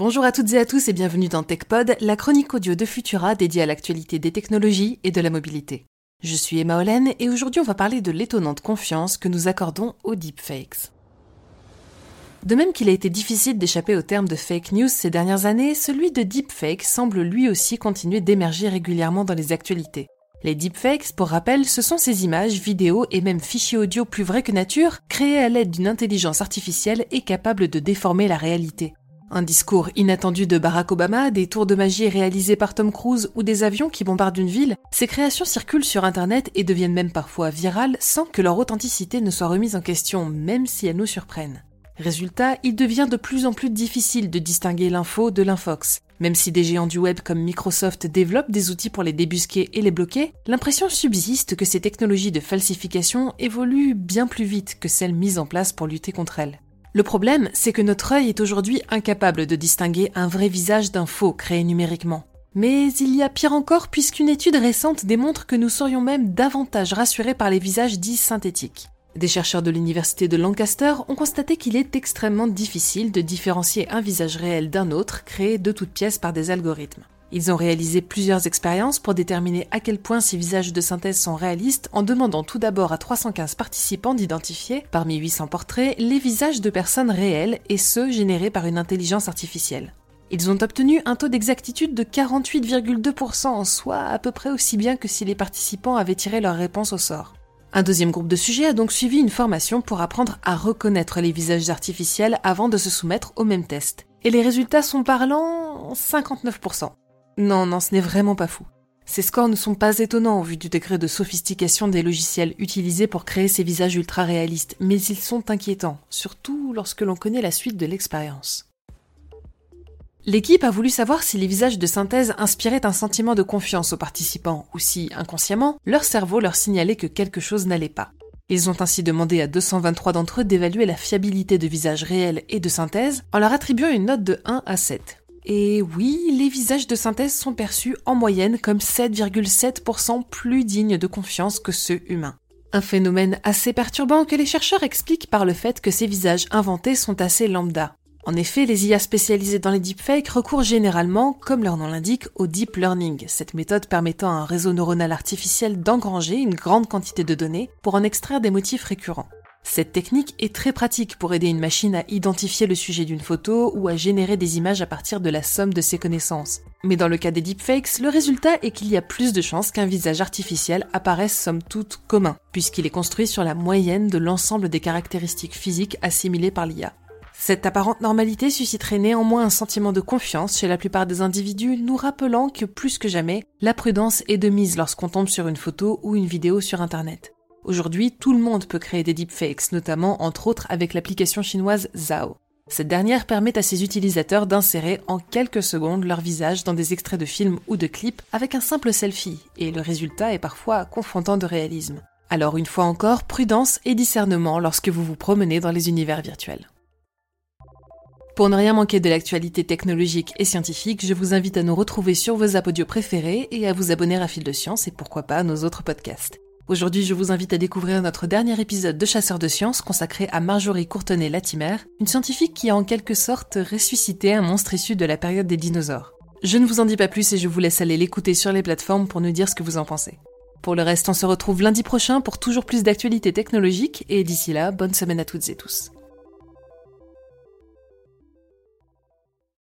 Bonjour à toutes et à tous et bienvenue dans TechPod, la chronique audio de Futura dédiée à l'actualité des technologies et de la mobilité. Je suis Emma Hollen et aujourd'hui on va parler de l'étonnante confiance que nous accordons aux deepfakes. De même qu'il a été difficile d'échapper au terme de fake news ces dernières années, celui de deepfake semble lui aussi continuer d'émerger régulièrement dans les actualités. Les deepfakes, pour rappel, ce sont ces images, vidéos et même fichiers audio plus vrais que nature, créés à l'aide d'une intelligence artificielle et capables de déformer la réalité. Un discours inattendu de Barack Obama, des tours de magie réalisés par Tom Cruise ou des avions qui bombardent une ville, ces créations circulent sur Internet et deviennent même parfois virales sans que leur authenticité ne soit remise en question, même si elles nous surprennent. Résultat, il devient de plus en plus difficile de distinguer l'info de l'infox. Même si des géants du web comme Microsoft développent des outils pour les débusquer et les bloquer, l'impression subsiste que ces technologies de falsification évoluent bien plus vite que celles mises en place pour lutter contre elles. Le problème, c'est que notre œil est aujourd'hui incapable de distinguer un vrai visage d'un faux créé numériquement. Mais il y a pire encore puisqu'une étude récente démontre que nous serions même davantage rassurés par les visages dits synthétiques. Des chercheurs de l'université de Lancaster ont constaté qu'il est extrêmement difficile de différencier un visage réel d'un autre créé de toutes pièces par des algorithmes. Ils ont réalisé plusieurs expériences pour déterminer à quel point ces visages de synthèse sont réalistes en demandant tout d'abord à 315 participants d'identifier, parmi 800 portraits, les visages de personnes réelles et ceux générés par une intelligence artificielle. Ils ont obtenu un taux d'exactitude de 48,2%, soit à peu près aussi bien que si les participants avaient tiré leur réponse au sort. Un deuxième groupe de sujets a donc suivi une formation pour apprendre à reconnaître les visages artificiels avant de se soumettre au même test. Et les résultats sont parlants 59%. Non, non, ce n'est vraiment pas fou. Ces scores ne sont pas étonnants au vu du degré de sophistication des logiciels utilisés pour créer ces visages ultra réalistes, mais ils sont inquiétants, surtout lorsque l'on connaît la suite de l'expérience. L'équipe a voulu savoir si les visages de synthèse inspiraient un sentiment de confiance aux participants, ou si, inconsciemment, leur cerveau leur signalait que quelque chose n'allait pas. Ils ont ainsi demandé à 223 d'entre eux d'évaluer la fiabilité de visages réels et de synthèse en leur attribuant une note de 1 à 7. Et oui, les visages de synthèse sont perçus en moyenne comme 7,7% plus dignes de confiance que ceux humains. Un phénomène assez perturbant que les chercheurs expliquent par le fait que ces visages inventés sont assez lambda. En effet, les IA spécialisées dans les deepfakes recourent généralement, comme leur nom l'indique, au deep learning, cette méthode permettant à un réseau neuronal artificiel d'engranger une grande quantité de données pour en extraire des motifs récurrents. Cette technique est très pratique pour aider une machine à identifier le sujet d'une photo ou à générer des images à partir de la somme de ses connaissances. Mais dans le cas des deepfakes, le résultat est qu'il y a plus de chances qu'un visage artificiel apparaisse somme toute commun, puisqu'il est construit sur la moyenne de l'ensemble des caractéristiques physiques assimilées par l'IA. Cette apparente normalité susciterait néanmoins un sentiment de confiance chez la plupart des individus, nous rappelant que plus que jamais, la prudence est de mise lorsqu'on tombe sur une photo ou une vidéo sur Internet. Aujourd'hui, tout le monde peut créer des deepfakes, notamment entre autres avec l'application chinoise Zao. Cette dernière permet à ses utilisateurs d'insérer en quelques secondes leur visage dans des extraits de films ou de clips avec un simple selfie, et le résultat est parfois confrontant de réalisme. Alors une fois encore, prudence et discernement lorsque vous vous promenez dans les univers virtuels. Pour ne rien manquer de l'actualité technologique et scientifique, je vous invite à nous retrouver sur vos apodios préférés et à vous abonner à Fil de Science et pourquoi pas à nos autres podcasts. Aujourd'hui, je vous invite à découvrir notre dernier épisode de Chasseurs de sciences consacré à Marjorie Courtenay-Latimer, une scientifique qui a en quelque sorte ressuscité un monstre issu de la période des dinosaures. Je ne vous en dis pas plus et je vous laisse aller l'écouter sur les plateformes pour nous dire ce que vous en pensez. Pour le reste, on se retrouve lundi prochain pour toujours plus d'actualités technologiques et d'ici là, bonne semaine à toutes et tous.